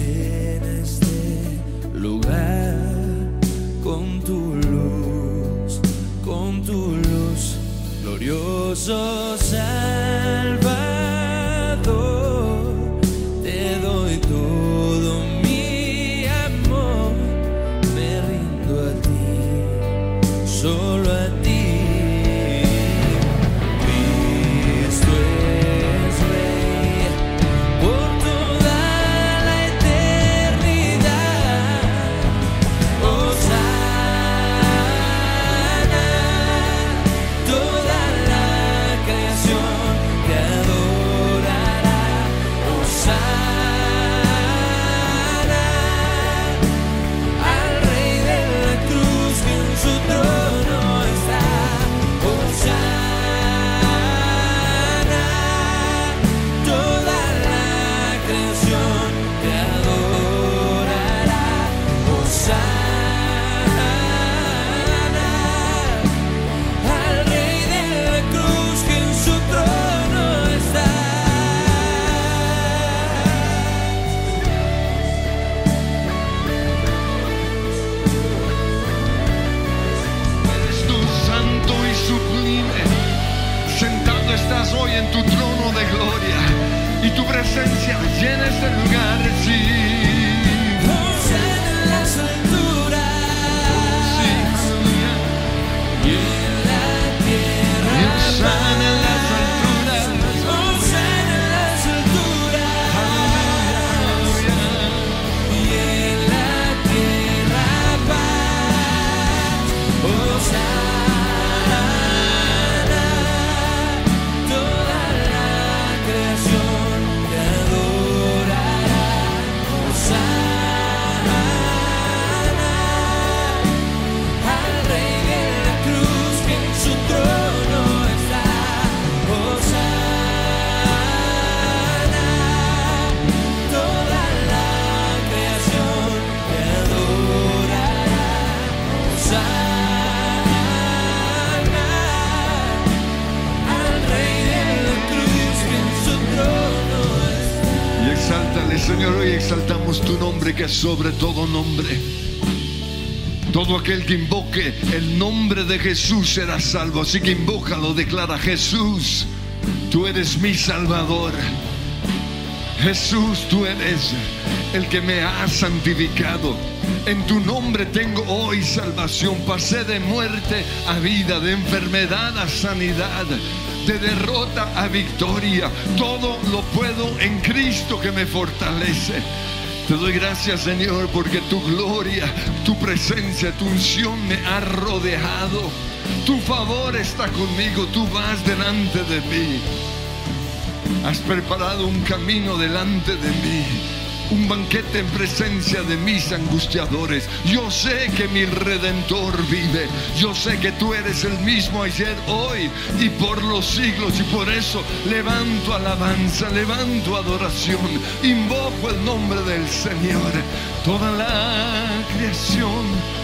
llena este lugar con tu luz, con tu luz, glorioso. Y tu presencia llena este lugar, sobre todo nombre. Todo aquel que invoque el nombre de Jesús será salvo. Así que invócalo, declara Jesús, tú eres mi Salvador. Jesús, tú eres el que me ha santificado. En tu nombre tengo hoy salvación. Pasé de muerte a vida, de enfermedad a sanidad, de derrota a victoria. Todo lo puedo en Cristo que me fortalece. Te doy gracias, Señor, porque tu gloria, tu presencia, tu unción me ha rodeado. Tu favor está conmigo, tú vas delante de mí. Has preparado un camino delante de mí, un banquete en presencia de mis angustiadores. Yo sé que mi redentor vive. Yo sé que tú eres el mismo ayer, hoy y por los siglos. Y por eso levanto alabanza, levanto adoración. Invoco el nombre del Señor. Toda la creación.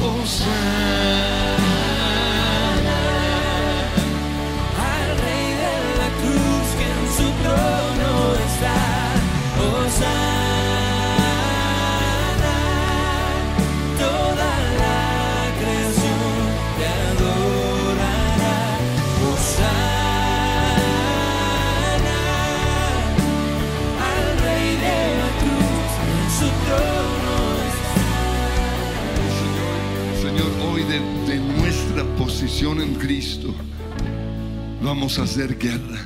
Oh, al rey de la cruz que en su trono vamos a hacer guerra,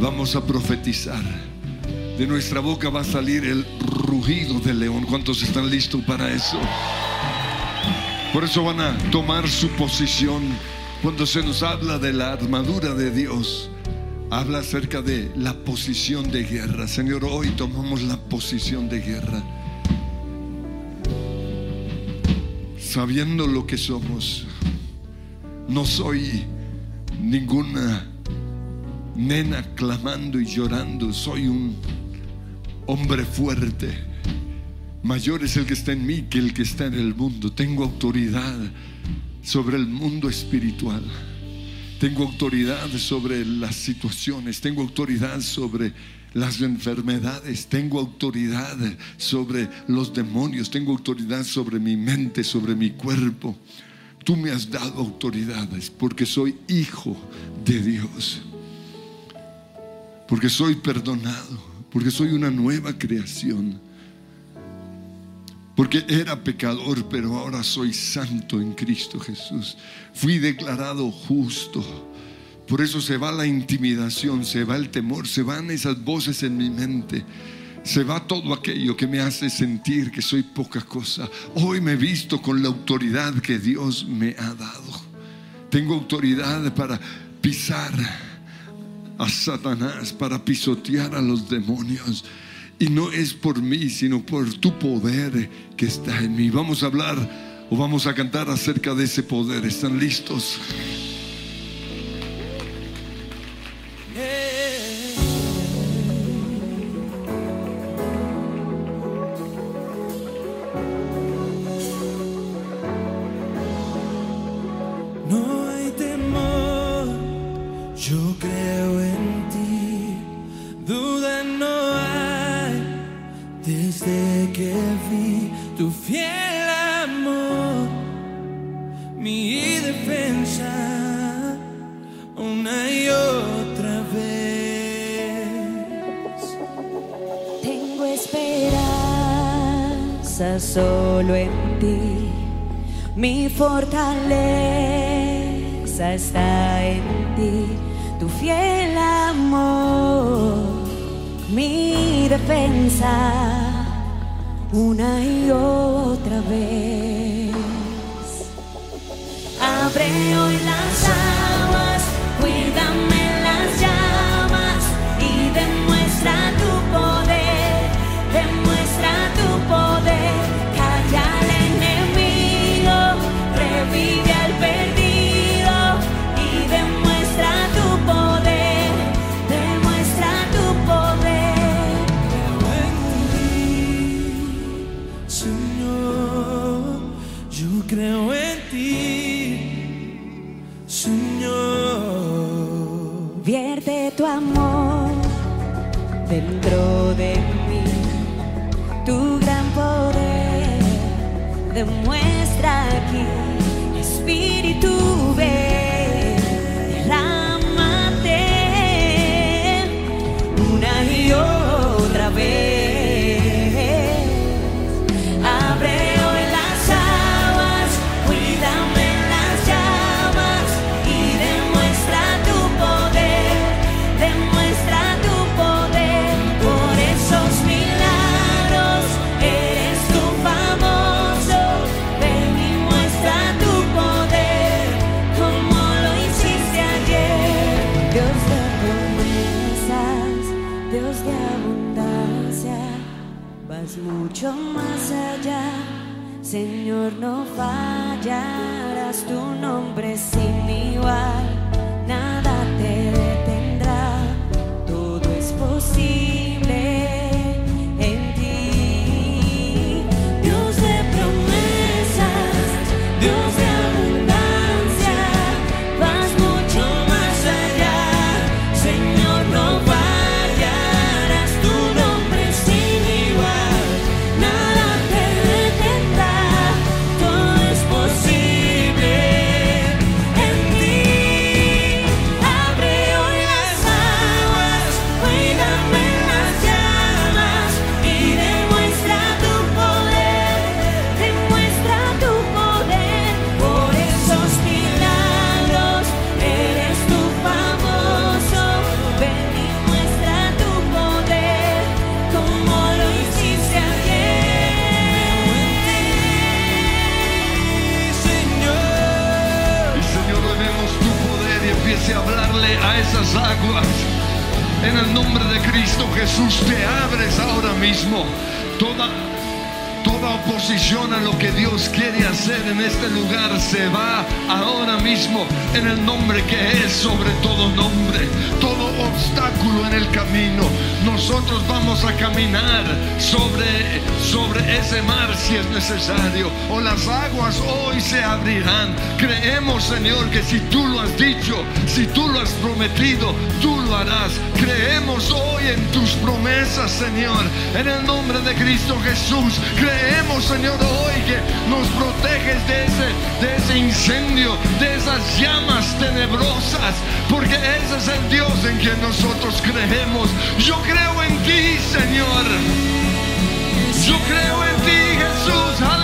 vamos a profetizar. De nuestra boca va a salir el rugido del león. ¿Cuántos están listos para eso? Por eso van a tomar su posición. Cuando se nos habla de la armadura de Dios, habla acerca de la posición de guerra. Señor, hoy tomamos la posición de guerra. Sabiendo lo que somos, no soy ninguna nena clamando y llorando, soy un hombre fuerte. Mayor es el que está en mí que el que está en el mundo. Tengo autoridad sobre el mundo espiritual. Tengo autoridad sobre las situaciones. Tengo autoridad sobre las enfermedades. Tengo autoridad sobre los demonios. Tengo autoridad sobre mi mente, sobre mi cuerpo. Tú me has dado autoridades porque soy hijo de Dios. Porque soy perdonado porque soy una nueva creación. Porque era pecador, pero ahora soy santo en Cristo Jesús. Fui declarado justo. Por eso se va la intimidación, se va el temor, se van esas voces en mi mente. Se va todo aquello que me hace sentir que soy poca cosa. Hoy me he visto con la autoridad que Dios me ha dado. Tengo autoridad para pisar a Satanás, para pisotear a los demonios. Y no es por mí, sino por tu poder que está en mí. Vamos a hablar o vamos a cantar acerca de ese poder. ¿Están listos? Dentro de mí, tu gran poder demuestra aquí, Espíritu ven, Señor, no fallarás y hablarle a esas aguas. En el nombre de Cristo Jesús te abres ahora mismo. Toda, toda oposición a lo que Dios quiere hacer en este lugar se va ahora mismo en el nombre que es sobre todo nombre. Todo obstáculo en el camino. Nosotros vamos a caminar sobre, sobre ese mar si es necesario. O las aguas hoy se abrirán. Creemos, Señor, que si tú lo has dicho, si tú lo has prometido, tú lo harás. Creemos hoy en tus promesas, Señor. En el nombre de Cristo Jesús. Creemos, Señor, hoy que nos proteges de ese, de ese incendio, de esas llamas tenebrosas. Porque ese es el Dios en quien nosotros creemos. Yo creo en ti, Señor. Yo creo en ti, Jesús.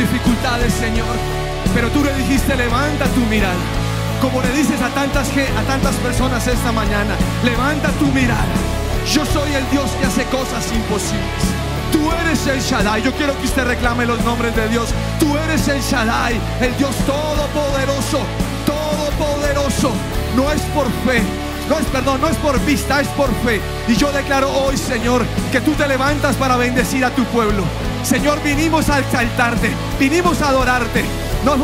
Dificultades, Señor. Pero tú le dijiste, levanta tu mirada. Como le dices a tantas, a tantas personas esta mañana, levanta tu mirada. Yo soy el Dios que hace cosas imposibles. Tú eres el Shaddai. Yo quiero que usted reclame los nombres de Dios. Tú eres el Shaddai, el Dios todopoderoso, todopoderoso. No es por fe, no es perdón, no es por vista, es por fe. Y yo declaro hoy, Señor, que tú te levantas para bendecir a tu pueblo. Señor, vinimos a exaltarte, vinimos a adorarte. No,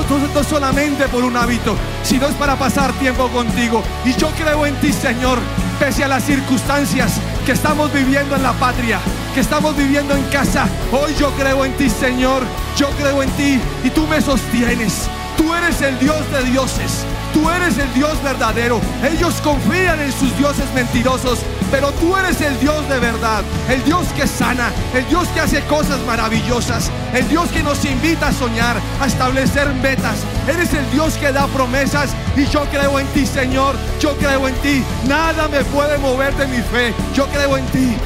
solamente por un hábito, sino es para pasar tiempo contigo. Y yo creo en ti, Señor, pese a las circunstancias que estamos viviendo en la patria, que estamos viviendo en casa. Hoy yo creo en ti, Señor. Yo creo en ti y tú me sostienes. Tú eres el Dios de dioses. Tú eres el Dios verdadero. Ellos confían en sus dioses mentirosos, pero tú eres el Dios de verdad. El Dios que sana, el Dios que hace cosas maravillosas, el Dios que nos invita a soñar, a establecer metas. Eres el Dios que da promesas y yo creo en ti, Señor. Yo creo en ti. Nada me puede mover de mi fe. Yo creo en ti.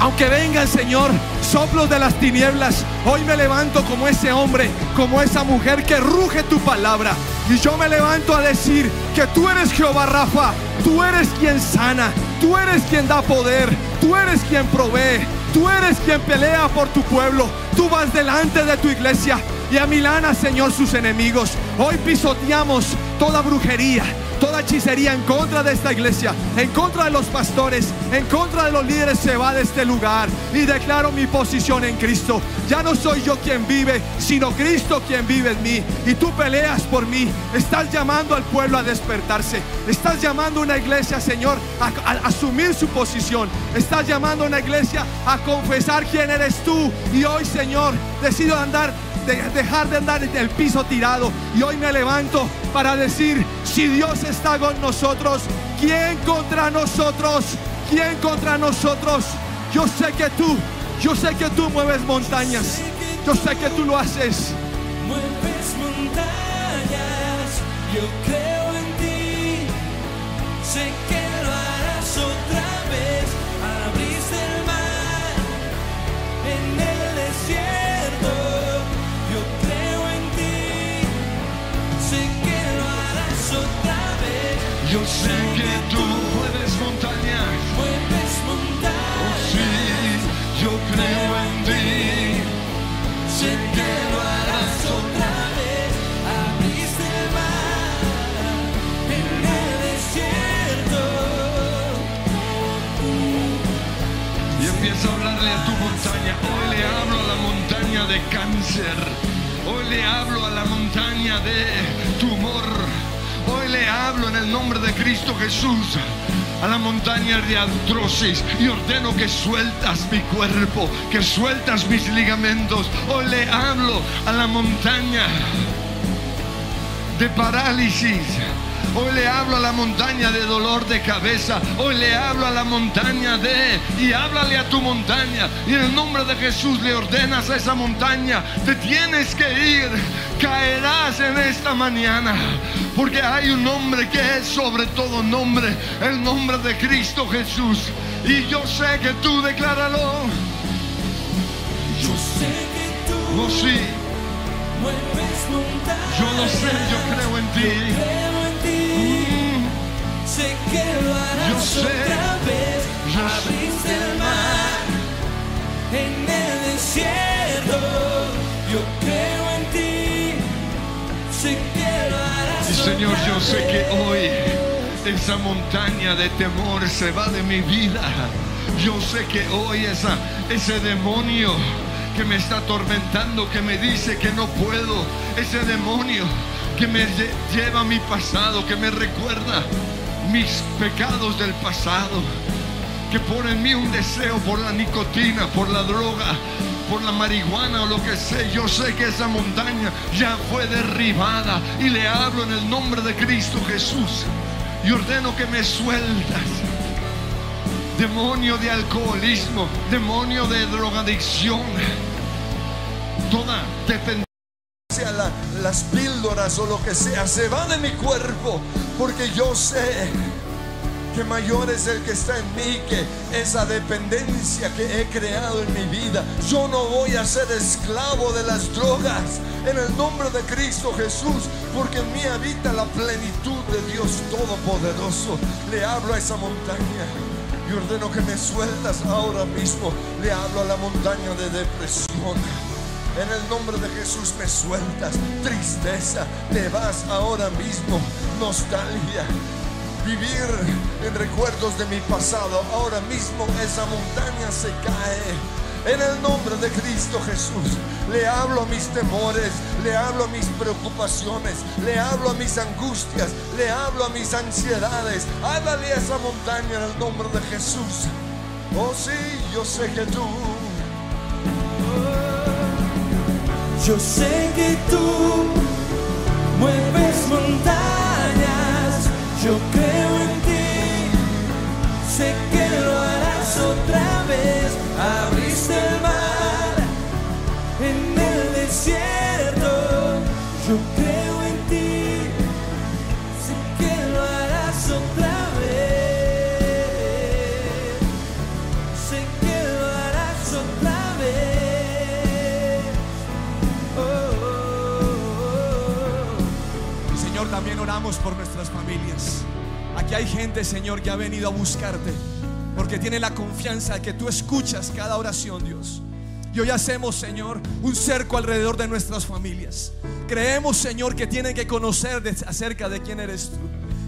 Aunque vengan, Señor, soplos de las tinieblas, hoy me levanto como ese hombre, como esa mujer que ruge tu palabra. Y yo me levanto a decir que tú eres Jehová Rafa, tú eres quien sana, tú eres quien da poder, tú eres quien provee, tú eres quien pelea por tu pueblo, tú vas delante de tu iglesia y a Milana, Señor, sus enemigos. Hoy pisoteamos toda brujería, toda hechicería en contra de esta iglesia, en contra de los pastores, en contra de los líderes se va de este lugar y declaro mi posición en Cristo. Ya no soy yo quien vive, sino Cristo quien vive en mí. Y tú peleas por mí. Estás llamando al pueblo a despertarse. Estás llamando a una iglesia, Señor, a, a asumir su posición. Estás llamando a una iglesia a confesar quién eres tú. Y hoy, Señor, decido andar de- dejar de andar en el piso tirado. Y hoy me levanto para decir, si Dios está con nosotros, ¿quién contra nosotros? ¿Quién contra nosotros? Yo sé que tú, yo sé que tú mueves montañas. Yo sé que tú lo haces. Mueves montañas, yo creo en ti. Sé que lo harás otra vez. Abriste el mar en el Yo sé que tú puedes montañas. Puedes montañas. Oh, sí, yo creo en ti. Sé que lo harás otra vez. Abriste el mar en el desierto. Y empiezo a hablarle a tu montaña. Hoy le hablo a la montaña de cáncer. Hoy le hablo a la montaña de tumor le hablo en el nombre de Cristo Jesús a la montaña de artrosis y ordeno que sueltas mi cuerpo, que sueltas mis ligamentos. Hoy le hablo a la montaña de parálisis. Hoy le hablo a la montaña de dolor de cabeza. Hoy le hablo a la montaña de... Y háblale a tu montaña. Y en el nombre de Jesús le ordenas a esa montaña. Te tienes que ir. Caerás en esta mañana. Porque hay un nombre que es sobre todo nombre. El nombre de Cristo Jesús. Y yo sé que tú decláralo. Yo sé que tú Oh sí, yo lo sé, yo. Creo en ti. Sé que lo harás Yo sé, otra vez. Abriste el mar en el desierto. Yo creo en ti. Sé que lo harás Y Señor, otra yo sé que hoy esa montaña de temor se va de mi vida. Yo sé que hoy esa, ese demonio que me está atormentando, que me dice que no puedo, ese demonio que me lle- lleva a mi pasado, que me recuerda mis pecados del pasado, que pone en mí un deseo por la nicotina, por la droga, por la marihuana o lo que sea. Yo sé que esa montaña ya fue derribada y le hablo en el nombre de Cristo Jesús y ordeno que me sueltas. Demonio de alcoholismo, demonio de drogadicción, toda dependencia la- las píldoras o lo que sea, se va de mi cuerpo, porque yo sé que mayor es el que está en mí que esa dependencia que he creado en mi vida. Yo no voy a ser esclavo de las drogas en el nombre de Cristo Jesús, porque en mí habita la plenitud de Dios Todopoderoso. Le hablo a esa montaña. Y ordeno que me sueltas ahora mismo. Le hablo a la montaña de depresión. En el nombre de Jesús me sueltas. Tristeza, te vas ahora mismo. Nostalgia. Vivir en recuerdos de mi pasado. Ahora mismo esa montaña se cae. En el nombre de Cristo Jesús, le hablo a mis temores, le hablo a mis preocupaciones, le hablo a mis angustias, le hablo a mis ansiedades. Háblale a esa montaña en el nombre de Jesús. Oh sí, yo sé que tú Yo sé que tú mueves montañas, yo creo en ti, sé que lo harás otra vez, abriste el mar por nuestras familias. Aquí hay gente, Señor, que ha venido a buscarte porque tiene la confianza de que tú escuchas cada oración, Dios. Y hoy hacemos, Señor, un cerco alrededor de nuestras familias. Creemos, Señor, que tienen que conocer de- acerca de quién eres tú.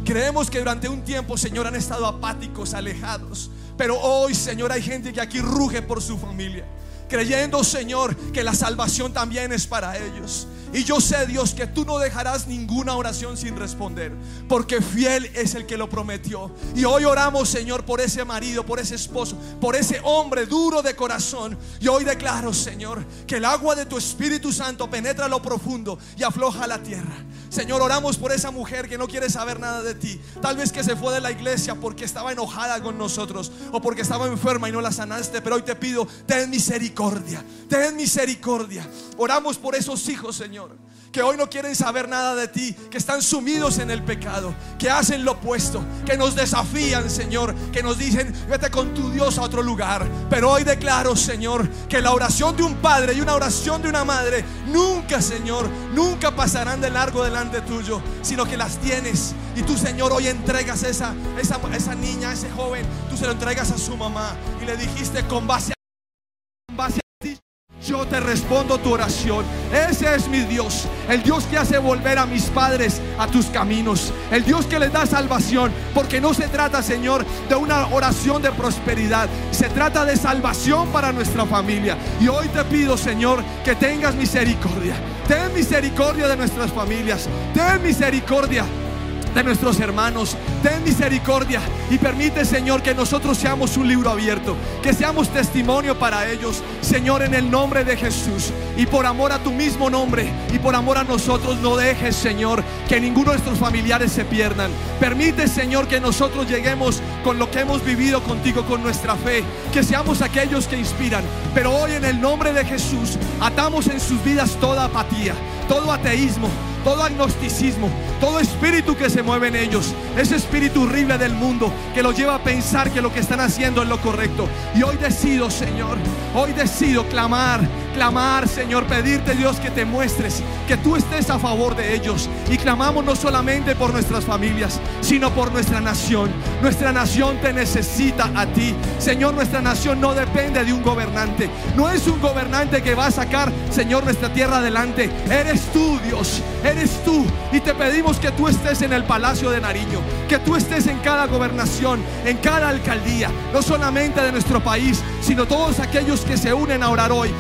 Creemos que durante un tiempo, Señor, han estado apáticos, alejados. Pero hoy, Señor, hay gente que aquí ruge por su familia. Creyendo, Señor, que la salvación también es para ellos. Y yo sé, Dios, que tú no dejarás ninguna oración sin responder. Porque fiel es el que lo prometió. Y hoy oramos, Señor, por ese marido, por ese esposo, por ese hombre duro de corazón. Y hoy declaro, Señor, que el agua de tu Espíritu Santo penetra lo profundo y afloja la tierra. Señor, oramos por esa mujer que no quiere saber nada de ti. Tal vez que se fue de la iglesia porque estaba enojada con nosotros o porque estaba enferma y no la sanaste. Pero hoy te pido, ten misericordia, ten misericordia. Oramos por esos hijos, Señor, que hoy no quieren saber nada de ti, que están sumidos en el pecado, que hacen lo opuesto, que nos desafían, Señor, que nos dicen, vete con tu Dios a otro lugar. Pero hoy declaro, Señor, que la oración de un padre y una oración de una madre nunca, Señor, nunca pasarán de largo delante tuyo, sino que las tienes. Y tú, Señor, hoy entregas esa, esa, esa niña, ese joven, tú se lo entregas a su mamá y le dijiste con base yo te respondo tu oración. Ese es mi Dios, el Dios que hace volver a mis padres a tus caminos, el Dios que les da salvación, porque no se trata, Señor, de una oración de prosperidad, se trata de salvación para nuestra familia. Y hoy te pido, Señor, que tengas misericordia. Ten misericordia de nuestras familias. Ten misericordia de nuestros hermanos. Ten misericordia y permite, Señor, que nosotros seamos un libro abierto, que seamos testimonio para ellos, Señor, en el nombre de Jesús. Y por amor a tu mismo nombre y por amor a nosotros, no dejes, Señor, que ninguno de nuestros familiares se pierdan. Permite, Señor, que nosotros lleguemos con lo que hemos vivido contigo, con nuestra fe, que seamos aquellos que inspiran. Pero hoy en el nombre de Jesús, atamos en sus vidas toda apatía, todo ateísmo, todo agnosticismo, todo espíritu que se mueve en ellos, ese espíritu horrible del mundo que los lleva a pensar que lo que están haciendo es lo correcto. Y hoy decido, Señor, hoy decido clamar, clamar, Señor, pedirte Dios que te muestres, que tú estés a favor de ellos. Y clamamos no solamente por nuestras familias, sino por nuestra nación. Nuestra nación te necesita a ti. Señor, nuestra nación no depende de un gobernante. No es un gobernante que va a sacar, Señor, nuestra tierra adelante. Eres tú, Dios. Eres tú. Y te pedimos que tú estés en el Palacio de Nariño. Que tú estés en cada gobernación, en cada alcaldía. No solamente de nuestro país, sino todos aquellos que se unen a orar hoy.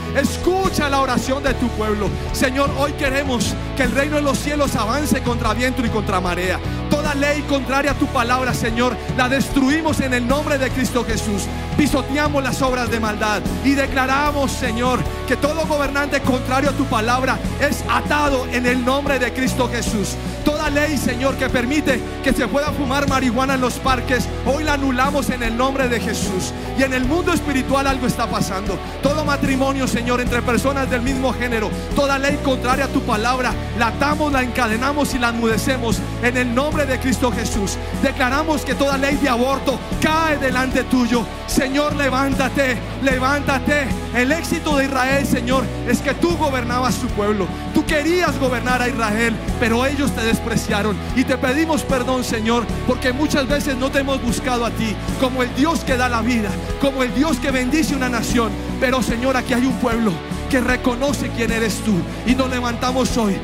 Escucha la oración de tu pueblo. Señor, hoy queremos que el reino de los cielos avance contra viento y contra marea. Toda ley contraria a tu palabra, Señor, la destruimos en el nombre de Cristo Jesús. Pisoteamos las obras de maldad y declaramos, Señor, que todo gobernante contrario a tu palabra es atado en el nombre de Cristo Jesús. Toda ley, Señor, que permite que se pueda fumar marihuana en los parques, hoy la anulamos en el nombre de Jesús. Y en el mundo espiritual algo está pasando. Todo matrimonio, Señor, entre personas del mismo género, toda ley contraria a tu palabra, la atamos, la encadenamos y la enmudecemos en el nombre de Cristo Jesús. Declaramos que toda ley de aborto cae delante tuyo. Señor, levántate, levántate. El éxito de Israel, Señor, es que tú gobernabas su pueblo. Tú querías gobernar a Israel, pero ellos te despreciaron. Y te pedimos perdón, Señor, porque muchas veces no te hemos buscado a ti como el Dios que da la vida, como el Dios que bendice una nación. Pero, Señor, aquí hay un pueblo que reconoce quién eres tú. Y nos levantamos hoy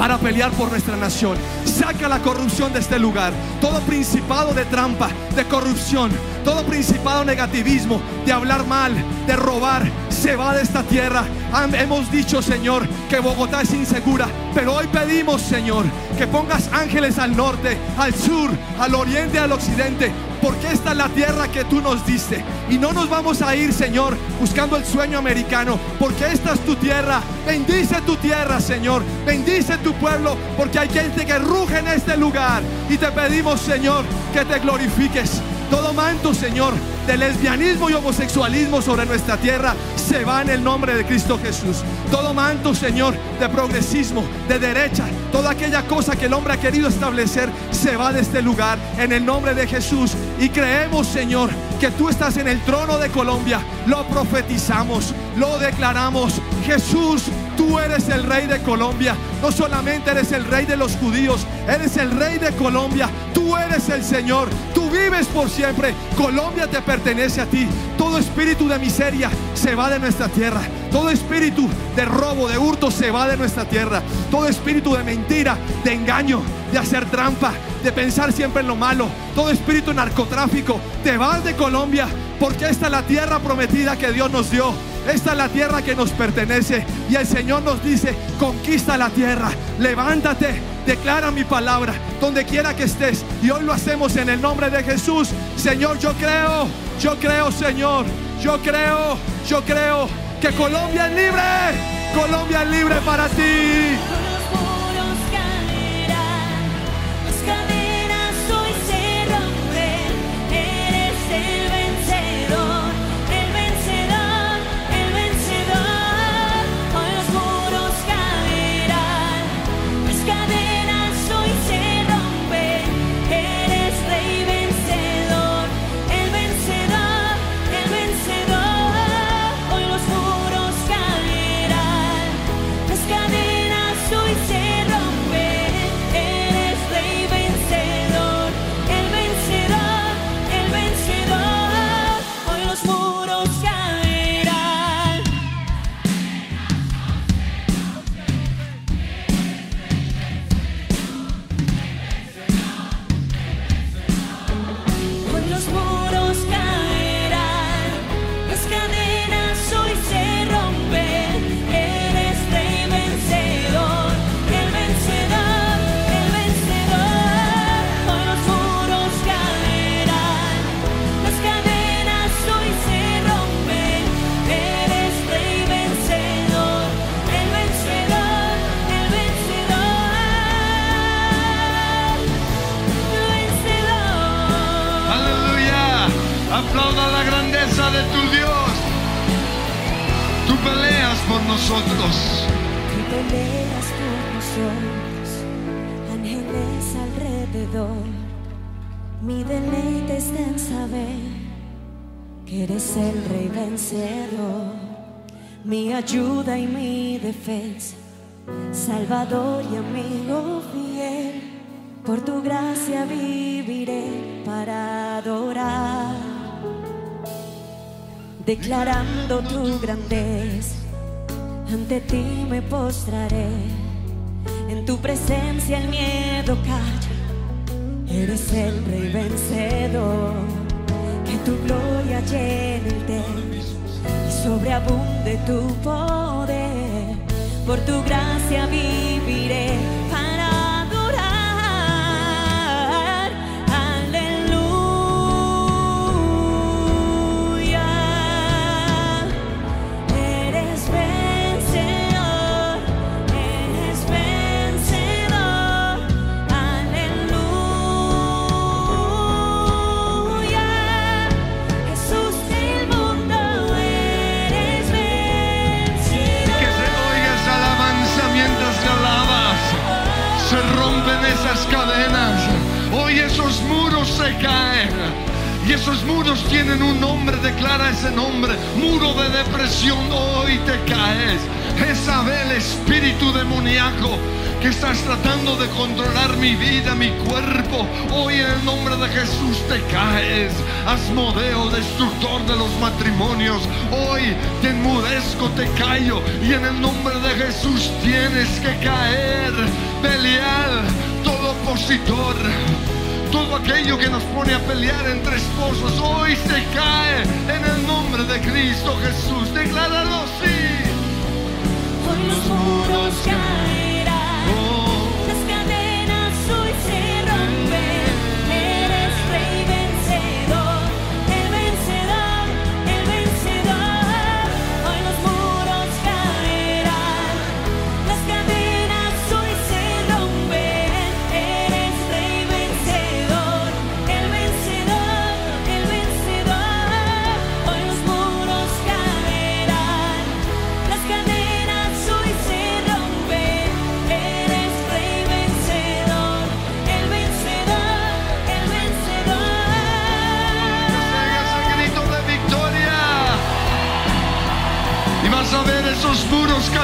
para pelear por nuestra nación. Saca la corrupción de este lugar. Todo principado de trampa, de corrupción, todo principado negativismo, de hablar mal, de robar, se va de esta tierra. Hemos dicho, Señor, que Bogotá es insegura, pero hoy pedimos, Señor, que pongas ángeles al norte, al sur, al oriente, al occidente, porque esta es la tierra que tú nos diste. Y no nos vamos a ir, Señor, buscando el sueño americano, porque esta es tu tierra. Bendice tu tierra, Señor. Bendice tu pueblo, porque hay gente que ruge en este lugar. Y te pedimos, Señor, que te glorifiques. Todo manto, Señor, de lesbianismo y homosexualismo sobre nuestra tierra se va en el nombre de Cristo Jesús. Todo manto, Señor, de progresismo, de derecha, toda aquella cosa que el hombre ha querido establecer se va de este lugar en el nombre de Jesús. Y creemos, Señor, que tú estás en el trono de Colombia. Lo profetizamos, lo declaramos. Jesús, tú eres el rey de Colombia. No solamente eres el rey de los judíos, eres el rey de Colombia. Tú eres el Señor. Tú vives por siempre. Colombia te pertenece a ti. Todo espíritu de miseria se va de nuestra tierra. Todo espíritu de robo, de hurto se va de nuestra tierra. Todo espíritu de mentira, de engaño, de hacer trampa, de pensar siempre en lo malo. Todo espíritu narcotráfico, te vas de Colombia porque esta es la tierra prometida que Dios nos dio. Esta es la tierra que nos pertenece y el Señor nos dice, conquista la tierra, levántate, declara mi palabra donde quiera que estés. Y hoy lo hacemos en el nombre de Jesús. Señor, yo creo, yo creo, Señor, yo creo, yo creo que Colombia es libre. Colombia es libre para ti. Declarando tu grandeza. Ante ti me postraré, en tu presencia el miedo calla, eres el rey vencedor, que tu gloria llene el templo y sobreabunde tu poder, por tu gracia viviré se caen. Y esos muros tienen un nombre, declara ese nombre. Muro de depresión, hoy te caes. Jezabel, espíritu demoníaco, que estás tratando de controlar mi vida, mi cuerpo. Hoy en el nombre de Jesús te caes. Asmodeo, destructor de los matrimonios. Hoy te enmudezco, te callo. Y en el nombre de Jesús tienes que caer. Belial, todo opositor. Todo aquello que nos pone a pelear entre esposos hoy se cae en el nombre de Cristo Jesús. Decláralo sí. Hoy los muros caerán,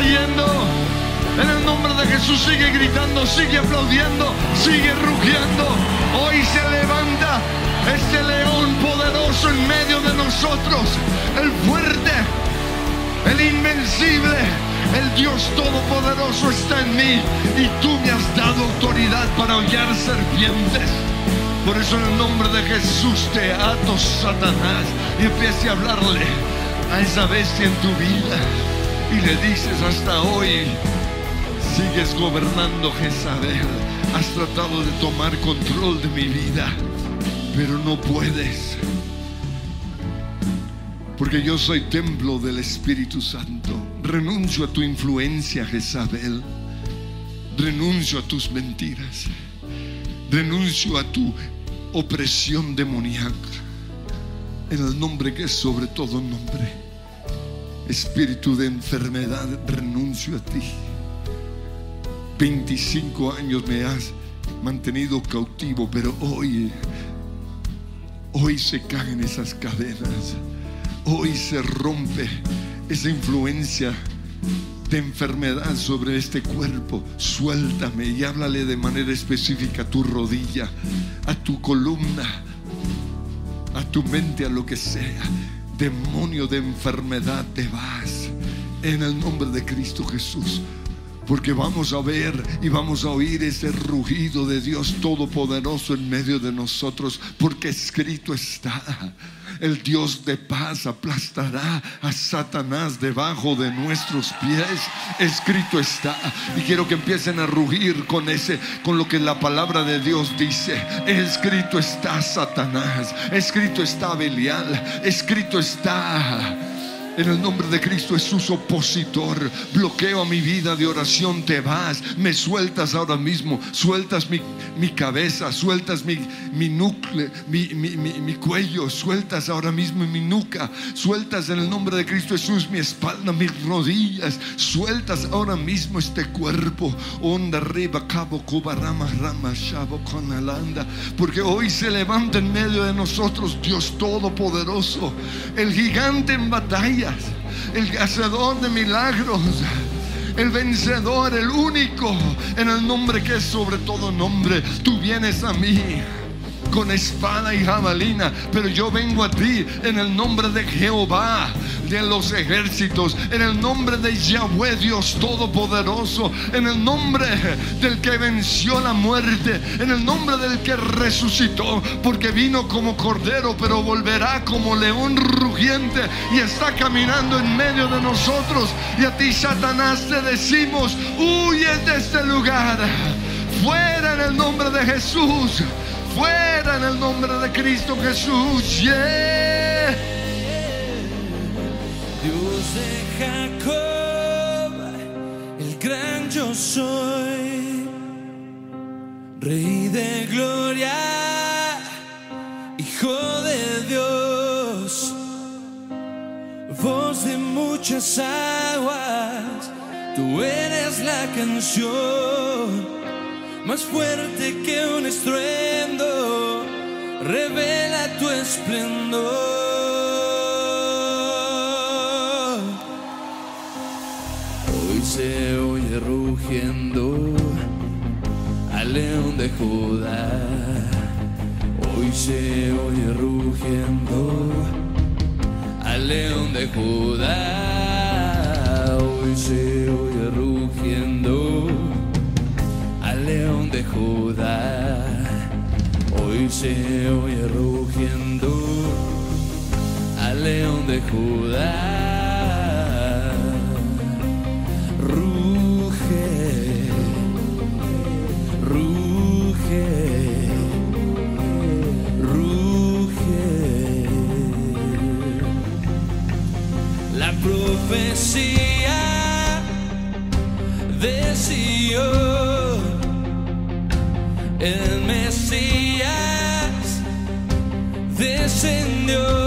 En el nombre de Jesús sigue gritando, sigue aplaudiendo, sigue rugiendo. Hoy se levanta este león poderoso en medio de nosotros. El fuerte, el invencible, el Dios todopoderoso está en mí. Y tú me has dado autoridad para hollar serpientes. Por eso en el nombre de Jesús te ato, Satanás, y empiece a hablarle a esa bestia en tu vida. Y le dices hasta hoy, sigues gobernando Jezabel. Has tratado de tomar control de mi vida, pero no puedes. Porque yo soy templo del Espíritu Santo. Renuncio a tu influencia, Jezabel. Renuncio a tus mentiras. Renuncio a tu opresión demoníaca. En el nombre que es sobre todo nombre. Espíritu de enfermedad, renuncio a ti. 25 años me has mantenido cautivo, pero hoy, hoy se caen esas cadenas. Hoy se rompe esa influencia de enfermedad sobre este cuerpo. Suéltame y háblale de manera específica a tu rodilla, a tu columna, a tu mente, a lo que sea. Demonio de enfermedad, te vas en el nombre de Cristo Jesús. Porque vamos a ver y vamos a oír ese rugido de Dios Todopoderoso en medio de nosotros. Porque escrito está, el Dios de paz aplastará a Satanás debajo de nuestros pies. Escrito está. Y quiero que empiecen a rugir con ese, con lo que la palabra de Dios dice. Escrito está Satanás. Escrito está Belial. Escrito está. En el nombre de Cristo Jesús, opositor, bloqueo a mi vida de oración, te vas, me sueltas ahora mismo, sueltas mi, mi cabeza, sueltas mi, mi núcleo, mi, mi- cuello, sueltas ahora mismo mi nuca, sueltas en el nombre de Cristo Jesús mi espalda, mis rodillas, sueltas ahora mismo este cuerpo, onda arriba, cabo, cuba, rama, rama, chavo, con alanda, porque hoy se levanta en medio de nosotros Dios Todopoderoso, el gigante en el hacedor de milagros. El vencedor, el único, en el nombre que es sobre todo nombre, tú vienes a mí con espada y jabalina, pero yo vengo a ti en el nombre de Jehová de los ejércitos, en el nombre de Yahweh Dios Todopoderoso, en el nombre del que venció la muerte, en el nombre del que resucitó, porque vino como cordero, pero volverá como león rugiente y está caminando en medio de nosotros. Y a ti, Satanás, te decimos, huye de este lugar, fuera en el nombre de Jesús. Fuera en el nombre de Cristo Jesús. Dios de Jacob, el gran yo soy, Rey de gloria, Hijo de Dios, voz de muchas aguas, tú eres la canción más fuerte que un estruendo, revela tu esplendor. Hoy se oye rugiendo al león de Judá. Hoy se oye rugiendo al león de Judá. Hoy se Judá. Hoy se oye rugiendo al león de Judá. El Mesías descendió.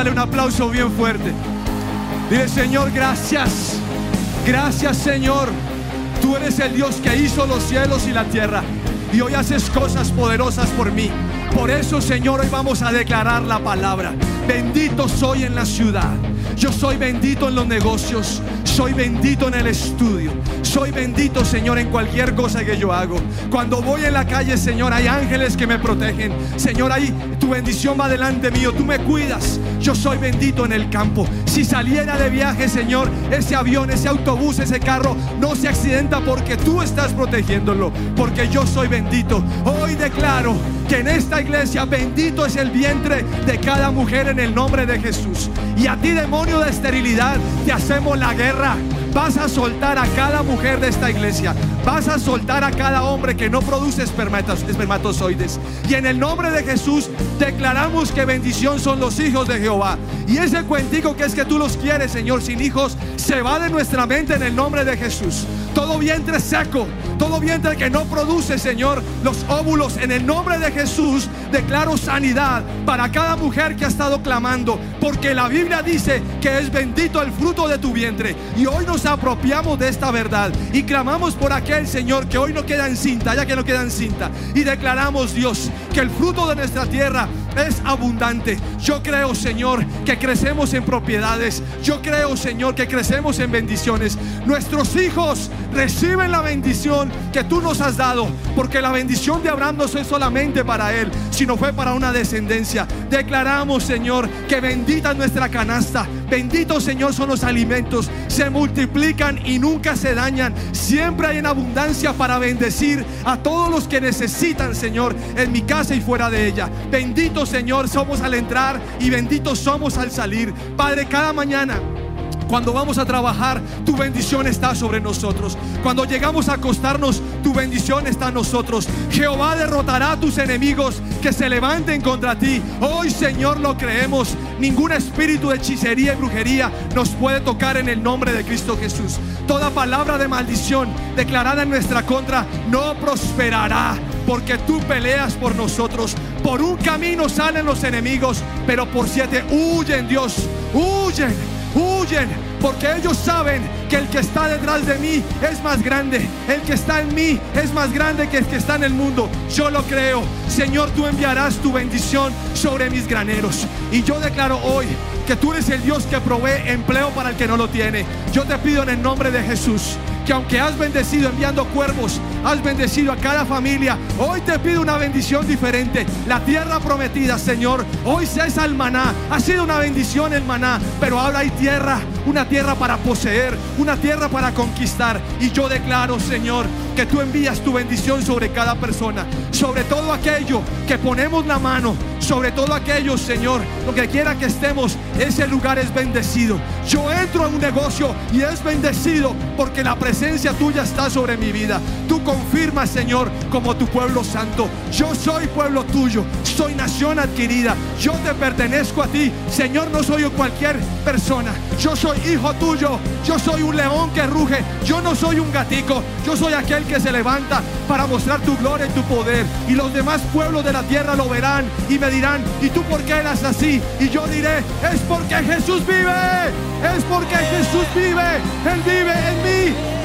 Dale un aplauso bien fuerte. Dile, Señor, gracias. Gracias, Señor. Tú eres el Dios que hizo los cielos y la tierra. Y hoy haces cosas poderosas por mí. Por eso, Señor, hoy vamos a declarar la palabra. Bendito soy en la ciudad. Yo soy bendito en los negocios. Soy bendito en el estudio. Soy bendito, Señor, en cualquier cosa que yo hago. Cuando voy en la calle, Señor, hay ángeles que me protegen. Señor, ahí tu bendición va delante mío. Tú me cuidas. Yo soy bendito en el campo. Si saliera de viaje, Señor, ese avión, ese autobús, ese carro no se accidenta porque tú estás protegiéndolo. Porque yo soy bendito. Hoy declaro que en esta iglesia bendito es el vientre de cada mujer en el nombre de Jesús. Y a ti, demonio de esterilidad, te hacemos la guerra. Vas a soltar a cada mujer de esta iglesia. Vas a soltar a cada hombre que no produce espermatozoides. Y en el nombre de Jesús declaramos que bendición son los hijos de Jehová. Y ese cuentico que es que tú los quieres, Señor, sin hijos, se va de nuestra mente en el nombre de Jesús. Todo vientre seco, todo vientre que no produce, Señor, los óvulos, en el nombre de Jesús, declaro sanidad para cada mujer que ha estado clamando. Porque la Biblia dice que es bendito el fruto de tu vientre. Y hoy nos apropiamos de esta verdad y clamamos por aquel Señor que hoy no queda en cinta, ya que no queda en cinta. Y declaramos, Dios, que el fruto de nuestra tierra es abundante. Yo creo, Señor, que crecemos en propiedades. Yo creo, Señor, que crecemos en bendiciones. Nuestros hijos reciben la bendición que tú nos has dado. Porque la bendición de Abraham no fue solamente para él, sino fue para una descendencia. Declaramos, Señor, que bendita es nuestra canasta. Benditos, Señor, son los alimentos. Se multiplican y nunca se dañan. Siempre hay en abundancia para bendecir a todos los que necesitan, Señor, en mi casa y fuera de ella. Bendito, Señor, somos al entrar y benditos somos al salir. Padre, cada mañana. Cuando vamos a trabajar, tu bendición está sobre nosotros. Cuando llegamos a acostarnos, tu bendición está en nosotros. Jehová derrotará a tus enemigos que se levanten contra ti. Hoy, Señor, lo creemos. Ningún espíritu de hechicería y brujería nos puede tocar en el nombre de Cristo Jesús. Toda palabra de maldición declarada en nuestra contra no prosperará. Porque tú peleas por nosotros. Por un camino salen los enemigos, pero por siete huyen, Dios. Huyen porque ellos saben que el que está detrás de mí es más grande. El que está en mí es más grande que el que está en el mundo. Yo lo creo. Señor, tú enviarás tu bendición sobre mis graneros. Y yo declaro hoy que tú eres el Dios que provee empleo para el que no lo tiene. Yo te pido en el nombre de Jesús que aunque has bendecido enviando cuervos, has bendecido a cada familia, hoy te pido una bendición diferente. La tierra prometida, Señor, hoy se es al maná. Ha sido una bendición el maná, pero ahora hay tierra, una tierra para poseer, una tierra para conquistar. Y yo declaro, Señor, que tú envías tu bendición sobre cada persona, sobre todo aquello que ponemos la mano, sobre todo aquello, Señor, lo que quiera que estemos, ese lugar es bendecido. Yo entro a un negocio y es bendecido porque la presencia tuya está sobre mi vida. Tú confirmas, Señor, como tu pueblo santo. Yo soy pueblo tuyo, soy nación adquirida. Yo te pertenezco a ti. Señor, no soy cualquier persona. Yo soy hijo tuyo. Yo soy un león que ruge. Yo no soy un gatico. Yo soy aquel que se levanta para mostrar tu gloria y tu poder. Y los demás pueblos de la tierra lo verán y me dirán, ¿y tú por qué eras así? Y yo diré, es porque Jesús vive. Es porque Jesús vive. Él vive en mí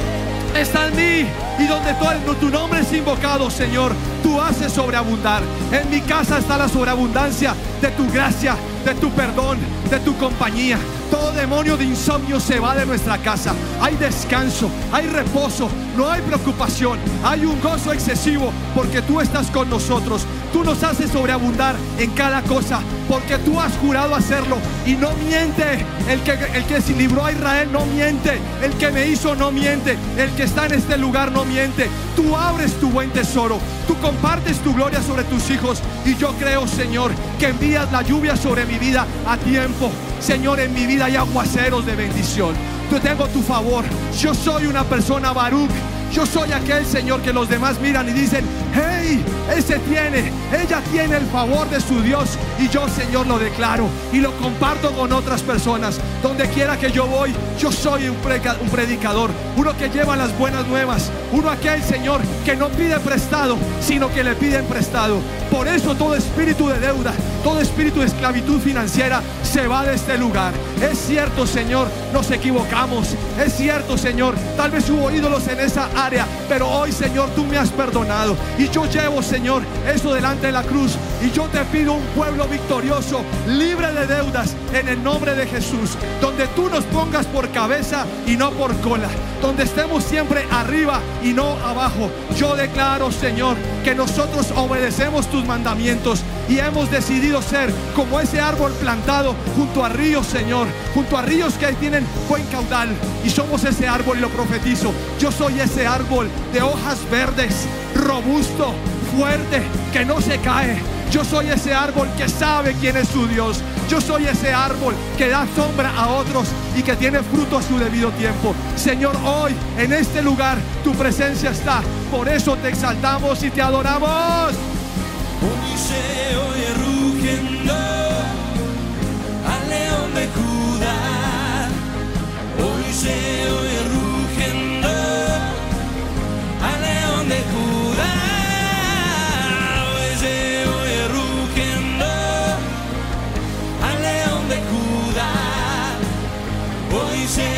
está en mí y donde tu, tu nombre es invocado, Señor, tú haces sobreabundar. En mi casa está la sobreabundancia de tu gracia, de tu perdón, de tu compañía. Todo demonio de insomnio se va de nuestra casa. Hay descanso, hay reposo, no hay preocupación, hay un gozo excesivo porque tú estás con nosotros. Tú nos haces sobreabundar en cada cosa porque tú has jurado hacerlo y no miente. El que, el que libró a Israel no miente. El que me hizo no miente. El que está en este lugar no miente. Tú abres tu buen tesoro. Tú compartes tu gloria sobre tus hijos. Y yo creo, Señor, que envías la lluvia sobre mi vida a tiempo. Señor, en mi vida hay aguaceros de bendición. Yo tengo tu favor. Yo soy una persona Baruch. Yo soy aquel Señor que los demás miran y dicen, hey, ese tiene, ella tiene el favor de su Dios. Y yo, Señor, lo declaro y lo comparto con otras personas. Donde quiera que yo voy, yo soy un, predicador, uno que lleva las buenas nuevas, uno aquel Señor que no pide prestado, sino que le piden prestado. Por eso todo espíritu de deuda, Todo espíritu de esclavitud financiera se va de este lugar. Es cierto, Señor, nos equivocamos. Es cierto, Señor, tal vez hubo ídolos en esa área, pero hoy, Señor, tú me has perdonado. Y yo llevo, Señor, eso delante de la cruz. Y yo te pido un pueblo victorioso, libre de deudas, en el nombre de Jesús. Donde tú nos pongas por cabeza y no por cola. Donde estemos siempre arriba y no abajo. Yo declaro, Señor, que nosotros obedecemos tus mandamientos y hemos decidido ser como ese árbol plantado junto a ríos, Señor, junto a ríos que tienen buen caudal. Y somos ese árbol y lo profetizo. Yo soy ese árbol de hojas verdes, robusto, fuerte, que no se cae. Yo soy ese árbol que sabe quién es su Dios. Yo soy ese árbol que da sombra a otros y que tiene fruto a su debido tiempo. Señor, hoy en este lugar tu presencia está. Por eso te exaltamos y te adoramos. Rugiendo al león de Judá. Hoy se oye rugiendo al león de Judá. Hoy se oye rugiendo al león de Judá. Hoy se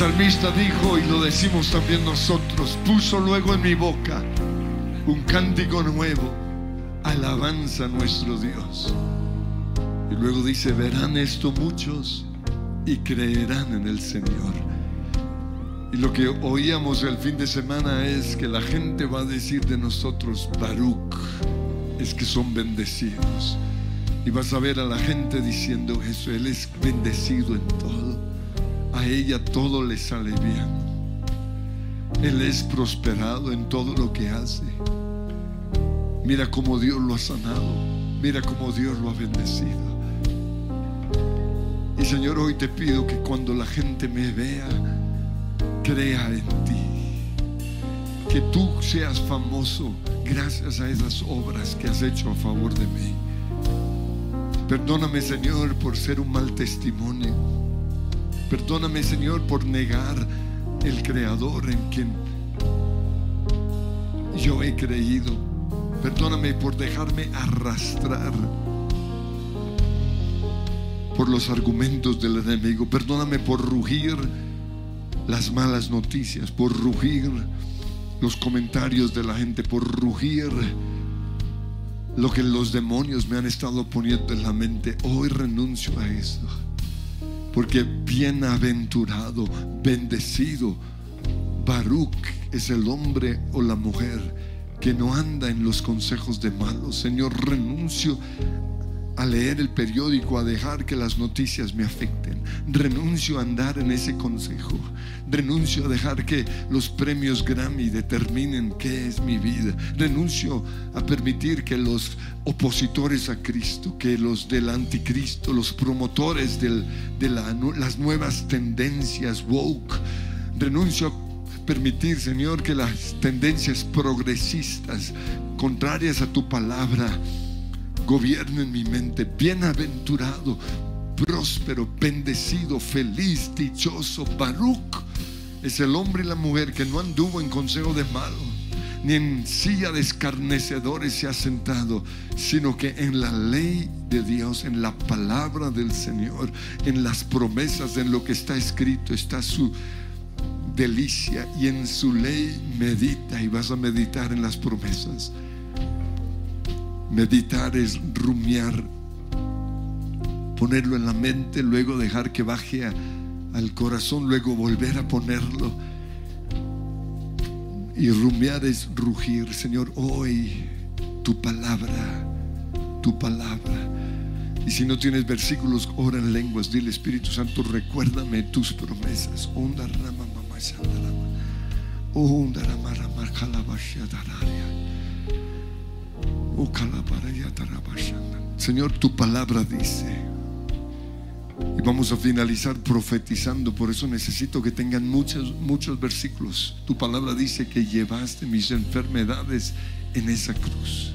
salmista dijo, y lo decimos también nosotros, puso luego en mi boca un cántico nuevo, alabanza a nuestro Dios. Y luego dice, verán esto muchos y creerán en el Señor. Y lo que oíamos el fin de semana es que la gente va a decir de nosotros, Baruch, es que son bendecidos. Y vas a ver a la gente diciendo eso, Él es bendecido en todo. A ella todo le sale bien. Él es prosperado en todo lo que hace. Mira cómo Dios lo ha sanado. Mira cómo Dios lo ha bendecido. Y Señor, hoy te pido que cuando la gente me vea, crea en ti. Que tú seas famoso gracias a esas obras que has hecho a favor de mí. Perdóname, Señor, por ser un mal testimonio. Perdóname, Señor, por negar el Creador en quien yo he creído. Perdóname por dejarme arrastrar por los argumentos del enemigo. Perdóname por rugir las malas noticias, por rugir los comentarios de la gente, por rugir lo que los demonios me han estado poniendo en la mente. Hoy renuncio a eso. Porque bienaventurado, bendecido, Baruch es el hombre o la mujer que no anda en los consejos de malos. Señor, renuncio a leer el periódico, a dejar que las noticias me afecten. Renuncio a andar en ese consejo. Renuncio a dejar que los premios Grammy determinen qué es mi vida. Renuncio a permitir que los opositores a Cristo, que los del anticristo, los promotores de las nuevas tendencias woke, renuncio a permitir, Señor, que las tendencias progresistas, contrarias a tu palabra, gobiernen mi mente. Bienaventurado, próspero, bendecido, feliz, dichoso, Baruch. Es el hombre y la mujer que no anduvo en consejo de malo, ni en silla de escarnecedores se ha sentado, sino que en la ley de Dios, en la palabra del Señor, en las promesas, en lo que está escrito, está su delicia y en su ley medita y vas a meditar en las promesas. Meditar es rumiar, ponerlo en la mente, luego dejar que baje al corazón, luego volver a ponerlo. Y rumiar es rugir, Señor, hoy tu palabra, tu palabra. Y si no tienes versículos, ora en lenguas, dile Espíritu Santo, recuérdame tus promesas. Onda rama. Onda rama rama Señor, tu palabra dice. Y vamos a finalizar profetizando, por eso necesito que tengan muchos, muchos versículos. Tu palabra dice que llevaste mis enfermedades en esa cruz,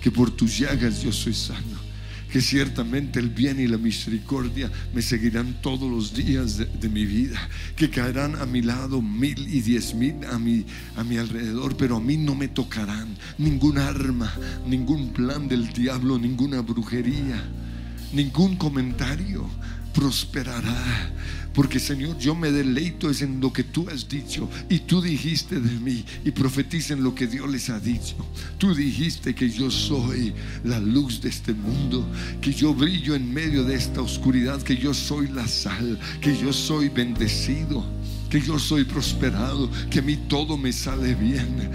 que por tus llagas yo soy sano, que ciertamente el bien y la misericordia me seguirán todos los días de, mi vida, que caerán a mi lado mil y diez mil a mi, a mi alrededor, pero a mí no me tocarán ningún arma, ningún plan del diablo, ninguna brujería ningún comentario prosperará. Porque Señor, yo me deleito es en lo que tú has dicho y tú dijiste de mí y profeticen lo que Dios les ha dicho. Tú dijiste que yo soy la luz de este mundo, que yo brillo en medio de esta oscuridad, que yo soy la sal, que yo soy bendecido, que yo soy prosperado, que a mí todo me sale bien.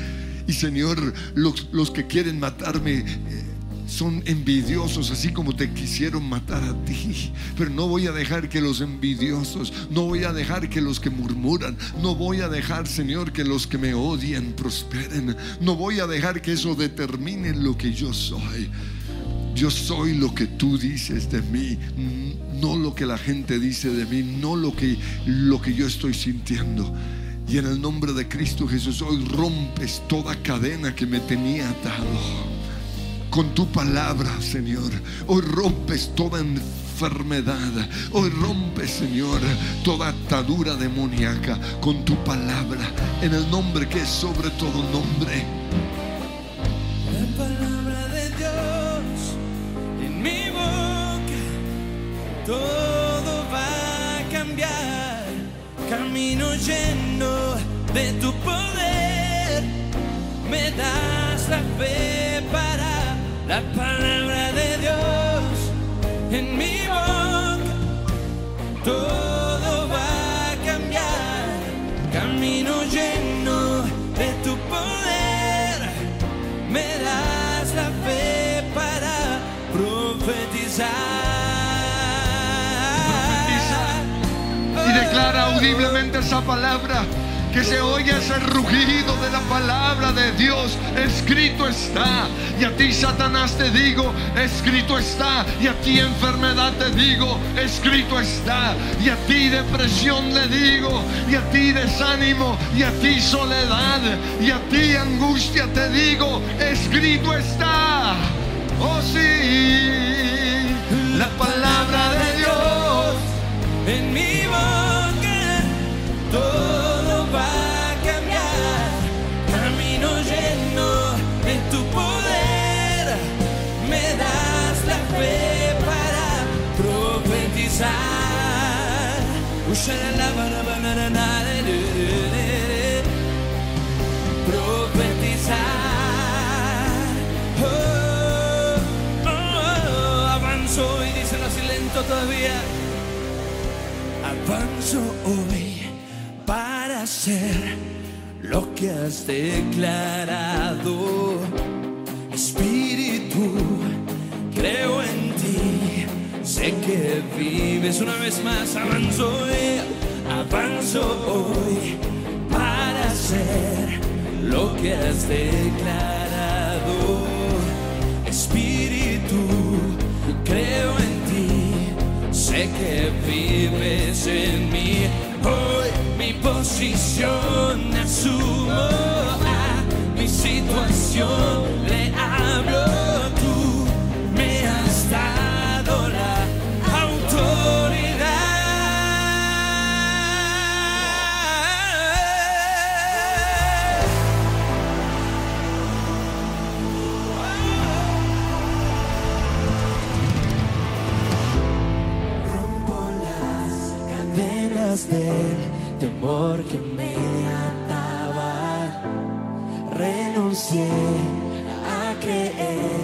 Y Señor, los, los que quieren matarme... eh, son envidiosos, así como te quisieron matar a ti. Pero no voy a dejar que los envidiosos, no voy a dejar que los que murmuran, no voy a dejar, Señor, que los que me odian prosperen. No voy a dejar que eso determine lo que yo soy. Yo soy lo que tú dices de mí, no lo que la gente dice de mí, no lo que, lo que yo estoy sintiendo. Y en el nombre de Cristo Jesús, hoy rompes toda cadena que me tenía atado con tu palabra, Señor. Hoy rompes toda enfermedad. Hoy rompes, Señor, toda atadura demoníaca con tu palabra. En el nombre que es sobre todo nombre. La palabra de Dios en mi boca, todo va a cambiar. Camino lleno de tu poder, me das la fe para la palabra de Dios en mi boca. Todo va a cambiar, camino lleno de tu poder me das la fe para profetizar. Y declara audiblemente esa palabra. Que se oiga ese rugido de la palabra de Dios. Escrito está. Y a ti, Satanás, te digo, escrito está. Y a ti, enfermedad, te digo, escrito está. Y a ti, depresión, le digo. Y a ti, desánimo. Y a ti, soledad. Y a ti, angustia, te digo, escrito está. Oh, sí. La palabra de Dios. En mi boca Profetizar. Oh, oh, oh, avanzo y dicen así lento todavía. Avanzo hoy para hacer lo que has declarado. Espíritu, creo en Sé que vives una vez más, avanzo hoy, avanzo hoy para ser lo que has declarado. Espíritu, creo en ti, sé que vives en mí. Hoy mi posición asumo, a mi situación le hablo. Del temor que me ataba. Renuncié a creer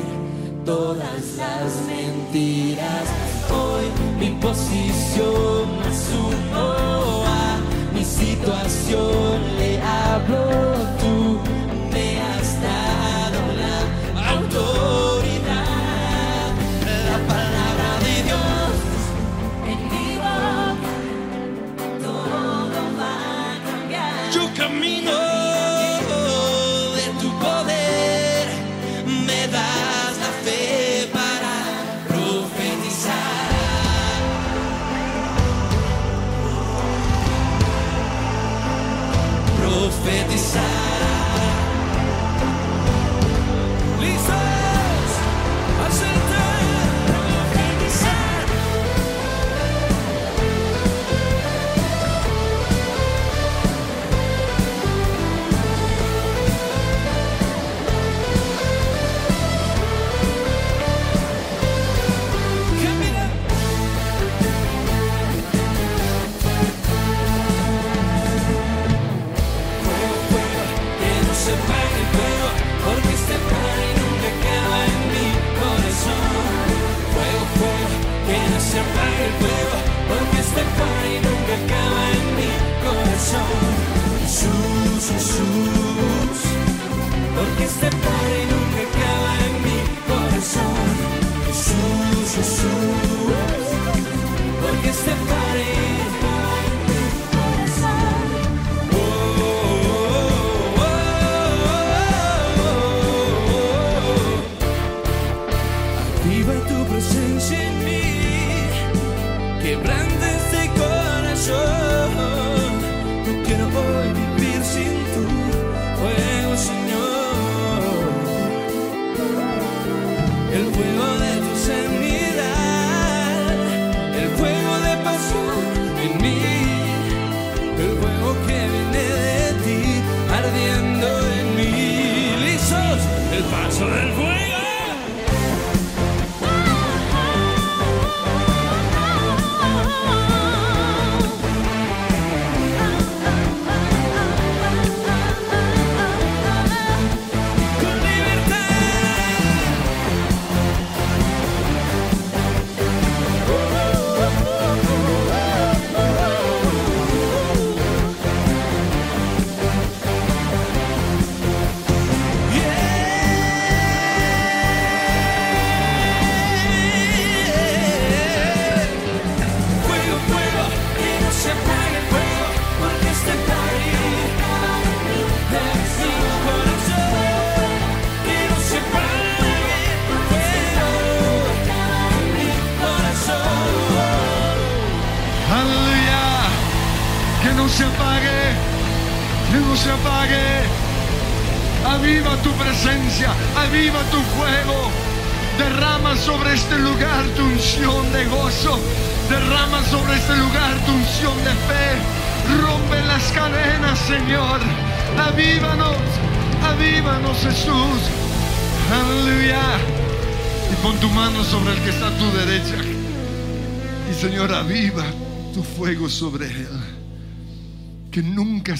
todas las mentiras. Hoy mi posición asumo a mi situación.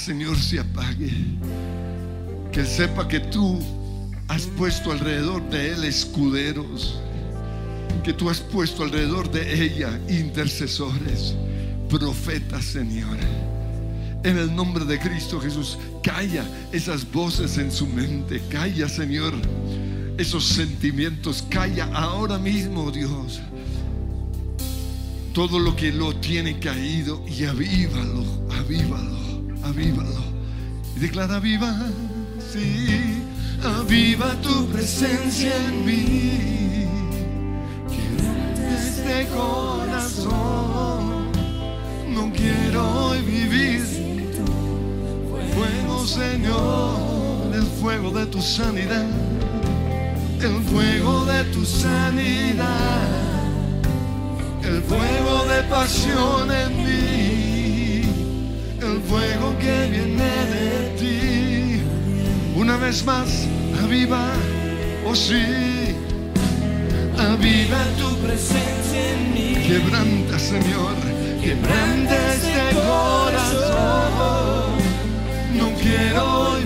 Señor, se apague. Que sepa que tú has puesto alrededor de él escuderos. Que tú has puesto alrededor de ella intercesores, profetas, Señor. En el nombre de Cristo Jesús, calla esas voces en su mente. Calla, Señor, esos sentimientos. Calla ahora mismo, Dios todo lo que lo tiene caído y avívalo, avívalo, avívalo. Y declara viva, sí, aviva tu presencia en mí. Quiero este corazón, no quiero hoy vivir sin tu fuego, Señor, el fuego de tu sanidad, el fuego de tu sanidad, el fuego de pasión en mí, fuego que viene de ti. Una vez más, aviva, oh sí, aviva Tu presencia en mí. Quebranta, Señor, quebranta este corazón. No quiero hoy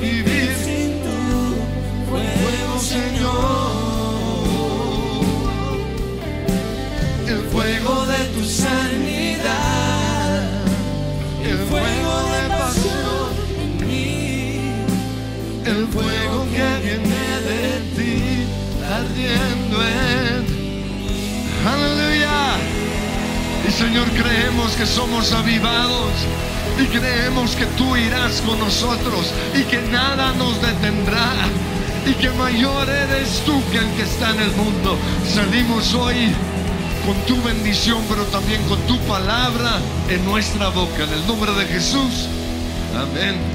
fuego que viene de ti, ardiendo en. Aleluya. Y Señor, creemos que somos avivados y creemos que tú irás con nosotros y que nada nos detendrá y que mayor eres tú que el que está en el mundo. Salimos hoy con tu bendición, pero también con tu palabra en nuestra boca. En el nombre de Jesús. Amén.